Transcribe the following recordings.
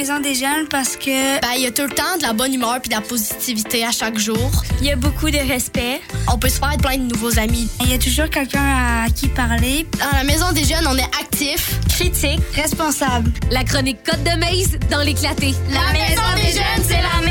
Maison des jeunes parce que Ben, il y a tout le temps de la bonne humeur puis de la positivité à chaque jour. il y a beaucoup de respect. On peut se faire plein de nouveaux amis. Il y a toujours quelqu'un à qui parler. Dans la maison des jeunes, on est actif. Critique, responsable. La chronique Côte de Maze dans l'éclaté. La maison des jeunes, c'est la meilleure.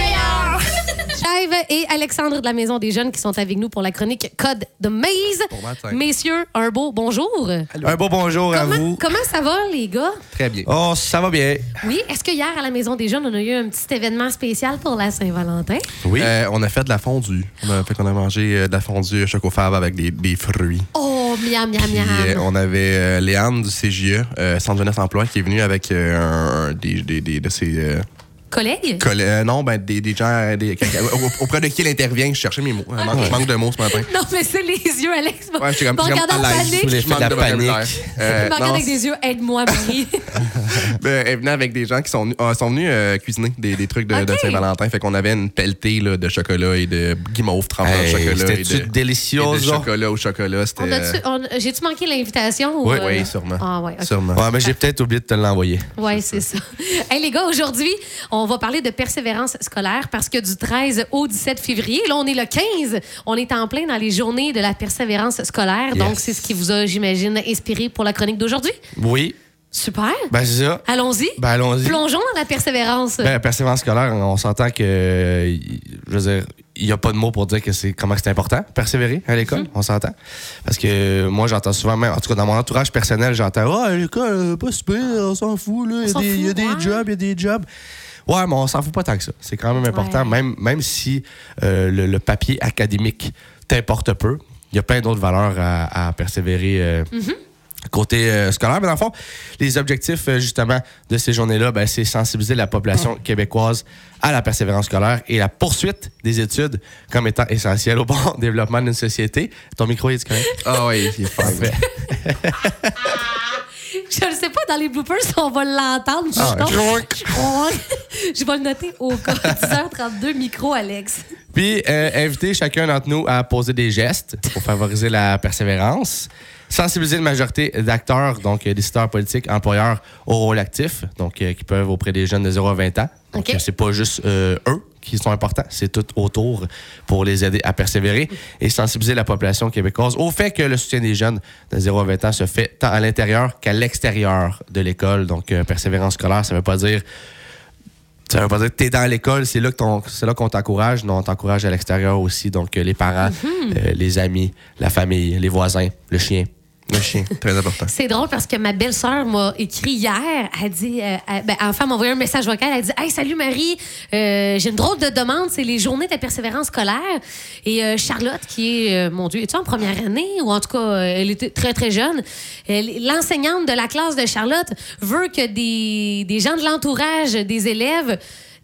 Et Alexandre de la Maison des Jeunes qui sont avec nous pour la chronique Code de Maze. Bon matin. Messieurs, un beau bonjour. Un beau bonjour à Comment, vous. comment ça va, les gars? Très bien. Oh, ça va bien. Oui, est-ce que hier, à la Maison des Jeunes, on a eu un petit événement spécial pour la Saint-Valentin? Oui. on a fait de la fondue. On a fait qu'on a mangé euh, de la fondue chocofave avec des, des fruits. Oh, miam, miam, Puis, miam. euh, on avait euh, Léane du CGE, euh, Centre Jeunesse Emploi, qui est venue avec euh, un, un- des, des- des- de ses euh, Collègues? euh, non, ben, des, des gens euh, des- au- auprès de qui elle intervient. Je cherchais mes mots. Je manque, je manque de mots ce matin. Non, mais c'est les yeux, Alex. Ouais, j'étais comme, Bon, j'étais regarde comme en panique. Je manque la panique. Euh, Il me avec des yeux, aide-moi, Marie. Ben, elle venait avec des gens qui sont, venus- ah, sont venus euh, cuisiner des, des trucs de, de. Saint-Valentin. Fait qu'on avait une pelletée là, de chocolat et de guimauve trempée Hey, chocolat. de, délicieux, de ça? chocolat au chocolat. C'était. J'ai-tu manqué l'invitation? ou, Oui, euh, oui, sûrement. Ah, ouais, ok. Sûrement. Ouais, mais j'ai peut-être oublié de te l'envoyer. Oui, c'est ça. Hey, les gars, aujourd'hui, on va parler de persévérance scolaire parce que du 13 au 17 février, là, on est le 15, on est en plein dans les journées de la persévérance scolaire. Donc, c'est ce qui vous a, j'imagine, inspiré pour la chronique d'aujourd'hui. Oui. Super. Ben, c'est ça. Allons-y. Ben, allons-y. Plongeons dans la persévérance. Ben, la persévérance scolaire, on s'entend que. Je veux dire, il n'y a pas de mots pour dire que c'est comment c'est important, persévérer à l'école, on s'entend. Parce que moi, j'entends souvent, même, en tout cas, dans mon entourage personnel, j'entends Ah, à l'école, euh, pas super, on s'en fout, là. Il y a des- il y a fout, des ouais. jobs, il y a des jobs. Ouais, mais on s'en fout pas tant que ça. C'est quand même important, Ouais. même, même si euh, le, le papier académique t'importe peu. Il y a plein d'autres valeurs à, à persévérer. euh, Côté euh, scolaire, mais dans le fond, les objectifs euh, justement de ces journées-là, ben, c'est sensibiliser la population québécoise à la persévérance scolaire et la poursuite des études comme étant essentielle au bon développement d'une société. Ton micro est correct? Ah oui, il est. Parfait. Je ne sais pas, dans les bloopers, si on va l'entendre. Ah, Non. Je vais le noter au cas 10h32, micro, Alex. Puis, euh, inviter chacun d'entre nous à poser des gestes pour favoriser la persévérance. Sensibiliser une majorité d'acteurs, donc euh, décideurs politiques, employeurs au rôle actif, donc euh, qui peuvent auprès des jeunes de 0 à 20 ans. Donc, OK. euh, c'est pas juste euh, eux qui sont importants, c'est tout autour pour les aider à persévérer et sensibiliser la population québécoise au fait que le soutien des jeunes de 0 à 20 ans se fait tant à l'intérieur qu'à l'extérieur de l'école. Donc, euh, persévérance scolaire, ça veut pas dire ça veut pas dire que t'es dans l'école, c'est là que ton- c'est là qu'on t'encourage. Non, on t'encourage à l'extérieur aussi. Donc, euh, les parents, euh, les amis, la famille, les voisins, le chien. Le. C'est drôle parce que ma belle-sœur m'a écrit hier. Elle dit, euh, ben, enfin, m'a envoyé un message vocal. Elle dit Hey, salut Marie, Euh, j'ai une drôle de demande. C'est les journées de persévérance scolaire. Et euh, Charlotte, qui est, mon Dieu, es-tu en première année? Ou en tout cas, elle était très, très jeune. L'enseignante de la classe de Charlotte veut que des gens de l'entourage des élèves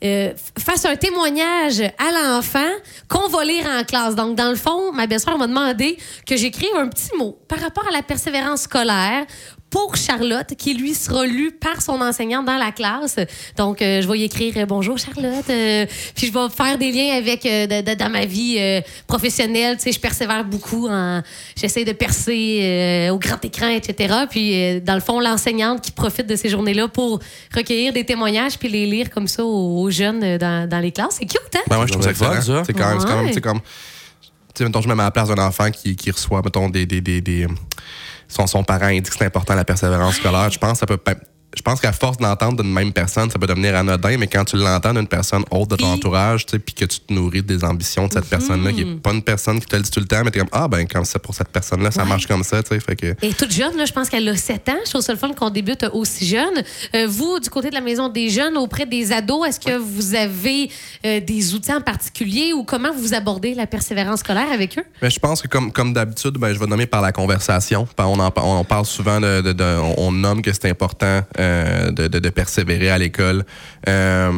euh, fasse un témoignage à l'enfant qu'on va lire en classe. Donc, dans le fond, ma belle-sœur m'a demandé que j'écrive un petit mot par rapport à la persévérance scolaire pour Charlotte, qui lui sera lu par son enseignante dans la classe. Donc, euh, je vais y écrire euh, Bonjour Charlotte. euh, puis, je vais faire des liens avec euh, de- de- dans ma vie euh, professionnelle. Tu sais, je persévère beaucoup. en J'essaie de percer euh, au grand écran, etc. Puis, euh, dans le fond, l'enseignante qui profite de ces journées-là pour recueillir des témoignages puis les lire comme ça aux, aux jeunes dans, dans les classes. C'est cute, hein? Ben ouais, je trouve ça C'est fun, ça. C'est quand même, c'est quand même, Ouais. c'est comme. Tu sais, mettons, je me mets à la place d'un enfant qui, qui reçoit, mettons, des. des, des, des- son, son parent indique que c'est important la persévérance scolaire. Je pense que ça peut. Ben, Je pense qu'à force d'entendre d'une même personne, ça peut devenir anodin, mais quand tu l'entends d'une personne autre de ton Puis- entourage, tu sais, puis que tu te nourris des ambitions de cette personne-là, qui est pas une personne qui te le dit tout le temps, mais t'es comme, ah, ben, comme ça, pour cette personne-là, ça Ouais. marche comme ça, tu sais, fait que. Et toute jeune, là, je pense qu'elle a 7 ans. Je trouve ça le fun qu'on débute aussi jeune. Euh, vous, du côté de la Maison des Jeunes, auprès des ados, est-ce que vous avez euh, des outils en particulier ou comment vous abordez la persévérance scolaire avec eux? Mais je pense que comme, comme d'habitude, ben, je vais nommer par la conversation. Ben, On, en, on parle souvent de, de- de- on, on nomme que c'est important euh, de, de- de persévérer à l'école. Euh,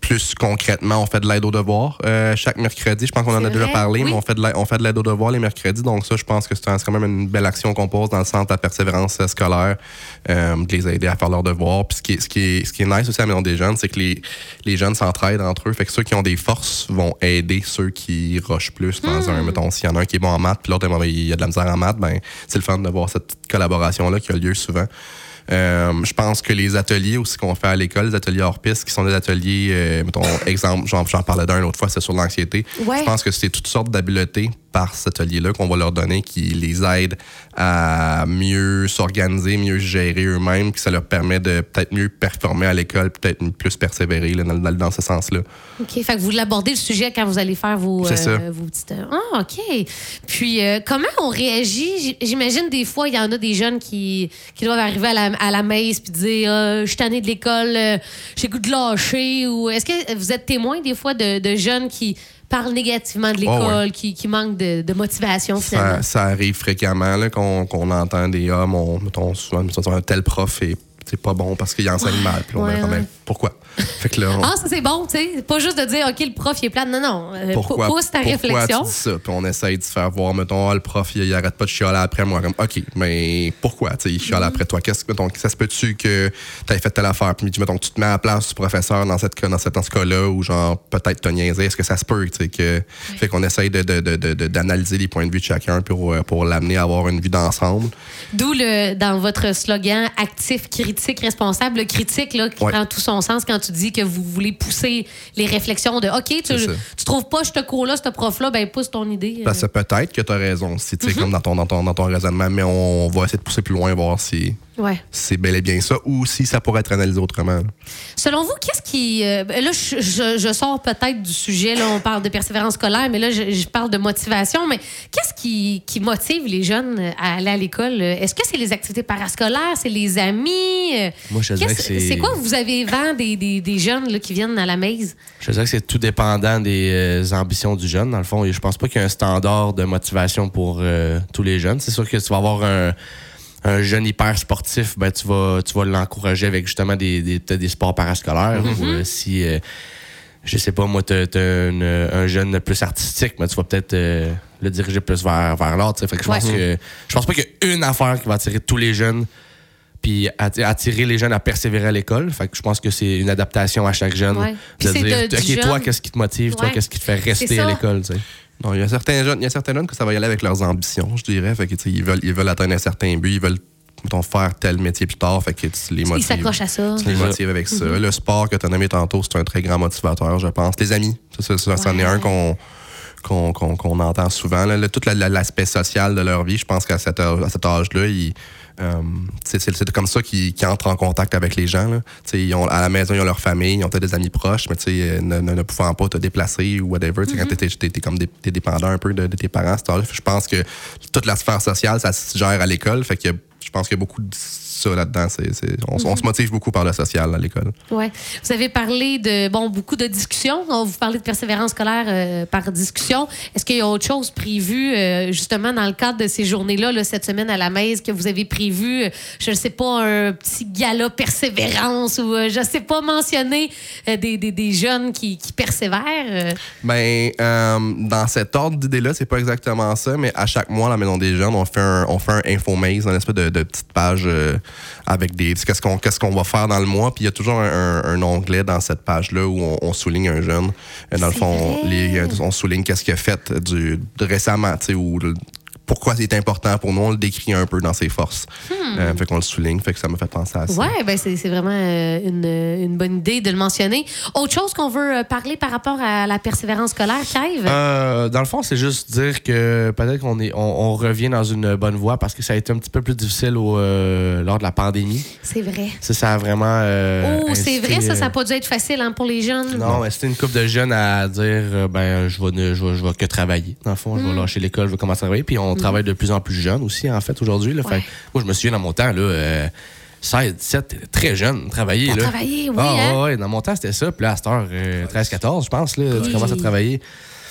plus concrètement, on fait de l'aide aux devoirs euh, chaque mercredi. Je pense qu'on en a déjà parlé, oui. mais on fait de l'aide, on fait de l'aide aux devoirs les mercredis. Donc ça, je pense que c'est, un- c'est quand même une belle action qu'on pose dans le centre de la persévérance euh, scolaire, euh, de les aider à faire leurs devoirs. Puis ce qui est, ce qui est, ce qui est nice aussi à la Maison des Jeunes, c'est que les, les jeunes s'entraident entre eux. Fait que ceux qui ont des forces vont aider ceux qui rushent plus dans Hmm. un, mettons, s'il y en a un qui est bon en maths, puis l'autre, il y a de la misère en maths, ben, c'est le fun de voir cette petite collaboration-là qui a lieu souvent. Euh, je pense que les ateliers aussi qu'on fait à l'école, les ateliers hors piste, qui sont des ateliers, euh, mettons, exemple, j'en, j'en parlais d'un l'autre fois, c'est sur l'anxiété. Ouais. Je pense que c'est toutes sortes d'habiletés par cet atelier-là qu'on va leur donner qui les aide à mieux s'organiser, mieux gérer eux-mêmes, puis ça leur permet de peut-être mieux performer à l'école, peut-être plus persévérer là, dans, ce sens-là. OK. Fait que vous l'abordez le sujet quand vous allez faire vos, ça. vos petites. Ah, OK. Puis, euh, comment on réagit? J'imagine des fois, il y en a des jeunes qui, qui doivent arriver à la, à la messe puis dire euh, Je suis tanné de l'école, euh, j'ai goût de lâcher. Ou est-ce que vous êtes témoin des fois de, de jeunes qui parlent négativement de l'école, Oh, ouais. qui, qui manquent de, de motivation finalement? Ça, ça arrive fréquemment là, qu'on, qu'on entend des hommes, on, mettons, souvent, mettons, un tel prof est c'est pas bon parce qu'il enseigne mal. Puis on Ouais, pourquoi? Fait que là, on- Ah, ça c'est bon, tu sais. Pas juste de dire, OK, le prof, il est plate. Non, non. Euh, pourquoi, pousse ta pourquoi réflexion. tu dis ça? Puis on essaye de se faire voir, mettons, ah, le prof, il, il arrête pas de chialer après moi. Comme, OK, mais pourquoi? Tu sais, il chiale Mm-hmm. après toi? Qu'est-ce que, mettons, ça se peut-tu que tu fait telle affaire? Puis, mettons, tu te mets à la place du professeur dans, cette, dans, cette, dans ce cas-là, ou genre, peut-être t'as niaisé. Est-ce que ça se peut? Tu sais, que, fait qu'on essaye de, de, de, de- d'analyser les points de vue de chacun pour, euh, pour l'amener à avoir une vie d'ensemble? D'où le dans votre slogan actif, critique, responsable, le critique là, qui Ouais. prend tout son sens quand tu dis que vous voulez pousser les réflexions de OK, tu, tu trouves pas ce cours-là, ce prof-là, ben pousse ton idée. Parce que euh. peut-être que tu as raison, si, tu sais, comme dans ton, dans, ton, dans ton raisonnement, mais on, va essayer de pousser plus loin, voir si, Ouais. c'est bel et bien ça ou si ça pourrait être analysé autrement. Selon vous, qu'est-ce qui. euh, ben là, je, je- je sors peut-être du sujet, là, on parle de persévérance scolaire, mais là, je, je parle de motivation. Mais qu'est-ce qui, qui motive les jeunes à aller à l'école? Est-ce que c'est les activités parascolaires? C'est les amis? Moi, je te dirais qu'est-ce- que c'est- C'est quoi vous avez vent des, des, des jeunes là, qui viennent à la maise? Je te dirais que c'est tout dépendant des euh, ambitions du jeune. Dans le fond, Et je pense pas qu'il y ait un standard de motivation pour euh, tous les jeunes. C'est sûr que tu vas avoir un, un jeune hyper sportif, ben, tu vas, tu vas l'encourager avec justement des, des, peut-être des sports parascolaires. Ou euh, si, euh, je sais pas, moi, tu un jeune plus artistique, mais tu vas peut-être euh, le diriger plus vers, vers l'art. Fait que je pense Ouais. que je pense pas qu'il y a une affaire qui va attirer tous les jeunes puis atti- attirer les jeunes à persévérer à l'école. Fait que je pense que c'est une adaptation à chaque jeune. Ouais. De c'est dire, de- OK, toi, qu'est-ce qui te motive? Toi, qu'est-ce qui te fait rester à l'école? Non, il y a certains jeunes, il y a certains jeunes que ça va y aller avec leurs ambitions, je dirais. Fait que, ils veulent, ils veulent atteindre un certain but, ils veulent mettons, faire tel métier plus tard. Fait que tu les Ils motives. s'accrochent à ça. Tu les motives avec ça. Le sport que tu as nommé tantôt, c'est un très grand motivateur, je pense. Les amis, ça, ça, ça, c'en est un qu'on entend souvent. Là, Le- tout la- la- l'aspect social de leur vie, je pense qu'à cet âge-là, ils, euh, c'est comme ça qu'ils entrent en contact avec les gens. Là. Tu Ils ont, à la maison, ils ont leur famille, ils ont peut-être des amis proches, mais tu sais, euh, ne, ne, ne pouvant pas te déplacer ou whatever, tu quand t'es- t'es t'es comme t'es dépendant un peu de, de tes parents. Je pense que toute la sphère sociale, ça se gère à l'école. Fait que je pense qu'il y a beaucoup de ça là-dedans. C'est- c'est- on, on se motive beaucoup par le social à l'école. Ouais. Vous avez parlé de bon beaucoup de discussions. On vous parlez de persévérance scolaire euh, par discussion. Est-ce qu'il y a autre chose prévu euh, justement dans le cadre de ces journées-là, là, cette semaine à la messe, que vous avez prévu, euh, je ne sais pas, un petit gala persévérance ou euh, je ne sais pas mentionner des, des, des jeunes qui, qui persévèrent? Ben, dans cet ordre d'idée-là, c'est pas exactement ça, mais à chaque mois, à la Maison des Jeunes, on fait un, on fait un infomaze, une espèce de, de petite page euh, avec des. Qu'est-ce qu'on qu'est-ce qu'on va faire dans le mois, puis il y a toujours un, un- un onglet dans cette page-là où on, on souligne un jeune. Euh, Dans le fond, les, euh, on souligne qu'est-ce qu'il a fait du, de récemment, tu sais, ou pourquoi c'est important pour nous, on le décrit un peu dans ses forces. Euh, fait qu'on le souligne, fait que ça me fait penser à ça. Ouais, ben c'est c'est vraiment euh, une, une bonne idée de le mentionner. Autre chose qu'on veut euh, parler par rapport à la persévérance scolaire, Clive? Euh, dans le fond, c'est juste dire que peut-être qu'on est, on, on revient dans une bonne voie parce que ça a été un petit peu plus difficile au, euh, lors de la pandémie. C'est vrai. Ça, ça a vraiment. euh, oh, c'est vrai, ça, ça n'a pas dû être facile hein, pour les jeunes. Non, mais c'était une couple de jeunes à dire ben je vais, ne- je vais, je vais que travailler. Dans le fond, je vais lâcher l'école, je vais commencer à travailler. Puis on travaille de plus en plus jeune aussi, en fait, aujourd'hui. Fait moi, je me souviens dans mon temps, là, euh, 16, 17, très jeune, travailler. Là. travailler, oui, Ah, hein? ouais, dans mon temps, c'était ça. Puis là, à cette heure, euh, 13, 14, je pense, là, tu commences à travailler.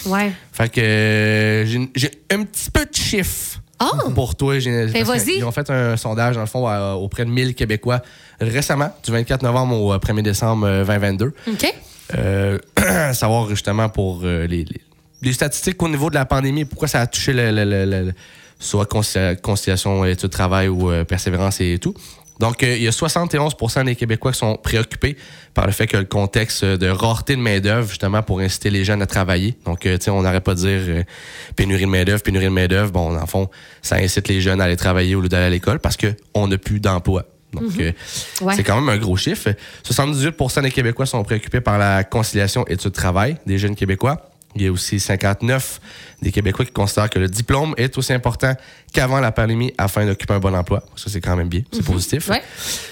Ouais. Fait que euh, j'ai un petit peu de chiffres Oh! pour toi. J'ai- Ben. Ils ont fait un sondage, dans le fond, auprès de 1000 Québécois récemment, du 24 novembre au euh, 1er décembre euh, 2022. OK. Euh, savoir justement pour euh, les, les- les statistiques au niveau de la pandémie, pourquoi ça a touché le, le- le- le- le- soit conci- conciliation, études, travail ou euh, persévérance et tout. Donc, euh, il y a 71% des Québécois qui sont préoccupés par le fait que le contexte euh, de rareté de main-d'œuvre, justement, pour inciter les jeunes à travailler. Donc, euh, tu sais, on n'arrête pas de dire euh, pénurie de main-d'œuvre, pénurie de main-d'œuvre. Bon, dans le fond, ça incite les jeunes à aller travailler au lieu d'aller à l'école parce qu'on n'a plus d'emploi. Donc, euh, Ouais. c'est quand même un gros chiffre. 78% des Québécois sont préoccupés par la conciliation études-travail des jeunes Québécois. Il y a aussi 59 des Québécois qui considèrent que le diplôme est aussi important qu'avant la pandémie afin d'occuper un bon emploi. Ça, c'est quand même bien. C'est positif. Ouais.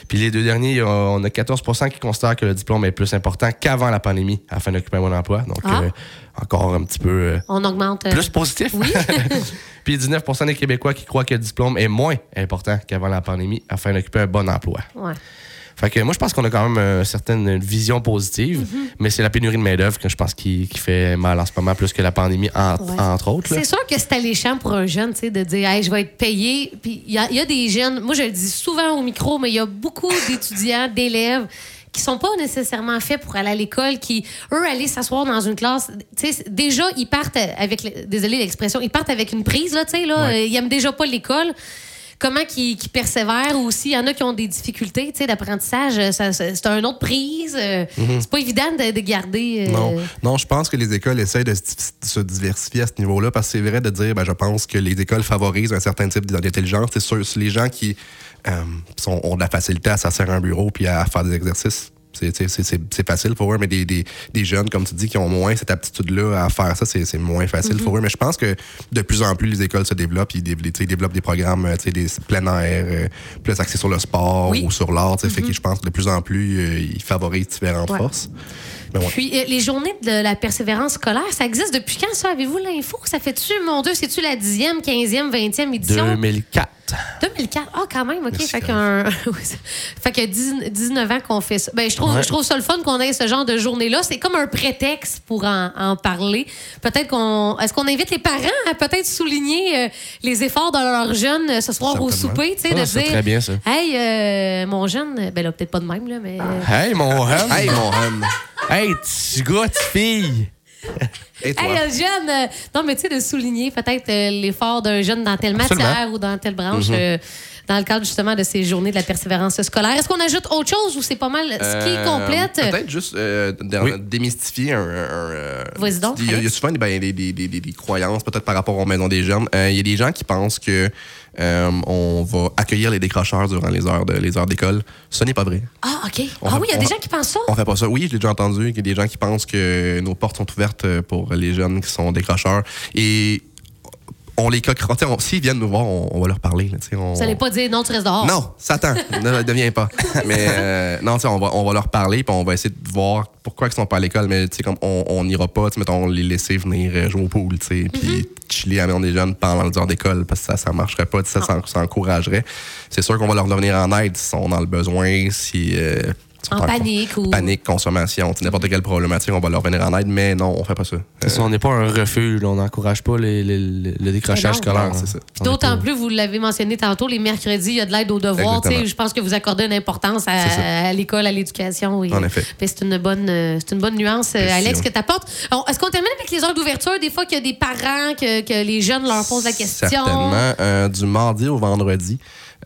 Puis les deux derniers, a- on a 14% qui considèrent que le diplôme est plus important qu'avant la pandémie afin d'occuper un bon emploi. Donc, Ah. euh, encore un petit peu euh, On augmente. euh, plus positif. Oui. Puis 19% des Québécois qui croient que le diplôme est moins important qu'avant la pandémie afin d'occuper un bon emploi. ouais. Fait que moi, je pense qu'on a quand même euh, certaine vision positive, Mm-hmm. mais c'est la pénurie de main-d'œuvre que je pense qui, qui fait mal en ce moment plus que la pandémie, en- Ouais. entre autres. C'est sûr que c'est alléchant pour un jeune, tu sais, de dire, hey, je vais être payé. Puis il y, a- il y a des jeunes, moi je le dis souvent au micro, mais il y a beaucoup d'étudiants, d'élèves qui sont pas nécessairement faits pour aller à l'école, qui, eux, aller s'asseoir dans une classe. Déjà, ils partent avec, désolé l'expression, ils partent avec une prise, là, tu sais, là. Ouais. Ils aiment déjà pas l'école. Comment qu'ils qu'ils persévèrent ou s'il y en a qui ont des difficultés d'apprentissage, euh, c'est un autre prise. euh, C'est pas évident de, de garder. euh, Non, non, je pense que les écoles essayent de, se diversifier à ce niveau-là parce que c'est vrai de dire, ben, je pense que les écoles favorisent un certain type d'intelligence. C'est sûr, les gens qui euh, sont, ont de la facilité à s'asseoir à un bureau puis à faire des exercices. C'est- facile pour eux, mais des, des, des jeunes, comme tu dis, qui ont moins cette aptitude-là à faire ça, c'est moins facile pour eux. Mais je pense que de plus en plus, les écoles se développent. Ils, ils développent des programmes euh, des plein air, euh, plus axés sur le sport Oui. ou sur l'art. tu sais, Fait que je pense que de plus en plus, euh, ils favorisent différentes Ouais. forces. Ouais. Puis euh, les journées de la persévérance scolaire, ça existe depuis quand ça? Avez-vous l'info? Ça fait-tu, mon Dieu, c'est-tu la 10e, 15e, 20e édition? 2004. 2004. Ah, quand même, OK. Merci, Fait, qu'un... fait que 10 19 ans qu'on fait ça. Ben, je, trouve, Ouais. je trouve ça le fun qu'on ait ce genre de journée-là. C'est comme un prétexte pour en, en parler. Peut-être qu'on. Est-ce qu'on invite les parents à peut-être souligner euh, les efforts de leurs jeunes euh, ce soir au souper, tu sais, Ah, de c'est dire. très bien, ça. Hey, euh, mon jeune, ben là, peut-être pas de même, là, mais. Hey, mon hum! Hey, mon hum! Hey, petit gars, petite fille! Et toi? Hey, un jeune! euh, non, mais tu sais, de souligner peut-être euh, l'effort d'un jeune dans telle matière Absolument. ou dans telle branche, euh, dans le cadre justement de ces journées de la persévérance scolaire. Est-ce qu'on ajoute autre chose ou c'est pas mal ce qui Euh, complète? Peut-être juste euh, Oui. démystifier un. un- Vas-y donc, Il y, a- il y a Alex. souvent des, ben, des, des- des- des- croyances, peut-être par rapport aux maisons des jeunes. Euh, il y a des gens qui pensent que euh, on va accueillir les décrocheurs durant les heures de les heures d'école. Ce n'est pas vrai. Ah, OK. On ah oui, il y a des gens qui pensent ça. On fait pas ça. Oui, je l'ai déjà entendu. Il y a des gens qui pensent que nos portes sont ouvertes pour les jeunes qui sont décrocheurs. Et on les coquera. On- S'ils viennent nous voir, on, on va leur parler. là, on- Vous n'allez pas dire non, tu restes dehors. non, Satan, ne deviens pas. Mais euh, non, tu sais, on va, on va leur parler, puis on va essayer de voir pourquoi ils sont pas à l'école. Mais tu sais, comme on on n'ira pas, mettons, les laisser venir euh, jouer au pool, tu sais, puis chiller à la maison des jeunes pendant les heures d'école, parce que ça, ça marcherait pas, ça, s'en- ça encouragerait. C'est sûr qu'on va leur venir en aide s'ils sont dans le besoin, si. euh, En panique ou- Panique, consommation, n'importe quelle problématique, on va leur venir en aide, mais non, on fait pas ça. On n'est pas un refuge, on n'encourage pas les- les- les- le décrochage scolaire. Est D'autant pas- plus, vous l'avez mentionné tantôt, les mercredis, il y a de l'aide aux devoirs. Je pense que vous accordez une importance à, l'école, à l'éducation. oui. En effet. C'est une bonne, euh, c'est une bonne nuance, euh. Alex, que tu apportes. Est-ce qu'on termine avec les heures d'ouverture? Des fois qu'il y a des parents, que, que les jeunes leur posent la question. Certainement. Euh, du mardi au vendredi,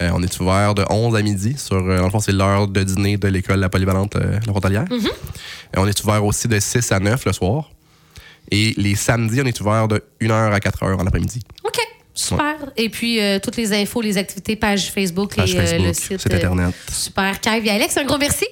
euh, on est ouvert de 11 à midi. Sur, euh, dans le fond, c'est l'heure de dîner de l'école La Polyvalente euh, La Frontalière. Mm-hmm. Et on est ouvert aussi de 6 à 9 le soir. Et les samedis, on est ouvert de 1h à 4h en après-midi. OK. Super. Et puis, euh, toutes les infos, les activités, page Facebook Page et euh, le Facebook, site Internet. Super. Kev et Alex, un gros merci.